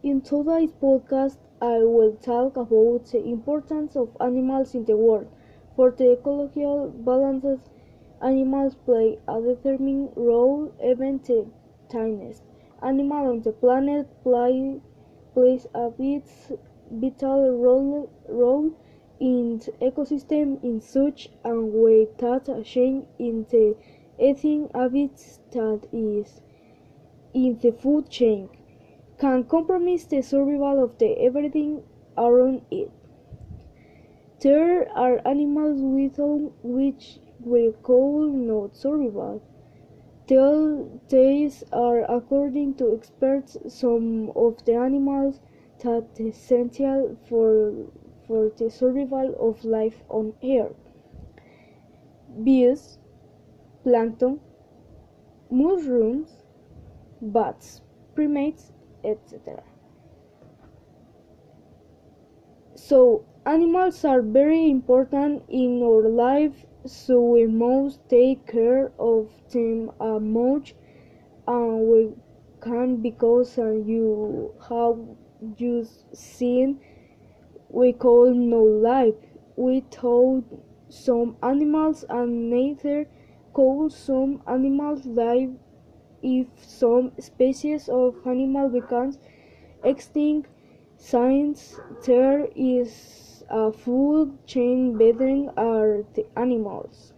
In today's podcast, I will talk about the importance of animals in the world. For the ecological balance, animals play a determining role, even the tiniest animal on the planet play, plays a vital role, role in the ecosystem in such a way that a change in the eating habits that is in the food chain can compromise the survival of the everything around it. There are animals without which we call not survive. These are, according to experts, some of the animals that are essential for, for the survival of life on Earth. Bees, plankton, mushrooms, bats, primates, etc. So, animals are very important in our life, so we must take care of them as much and we can because uh, you have just seen we call no life We told some animals and nature could some animals live if some species of animal becomes extinct since there is a food chain between the animals.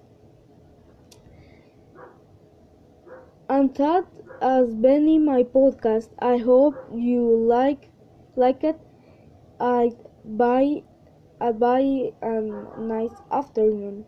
And that has been in my podcast. I hope you like like it. I bye. Uh, bye and nice afternoon.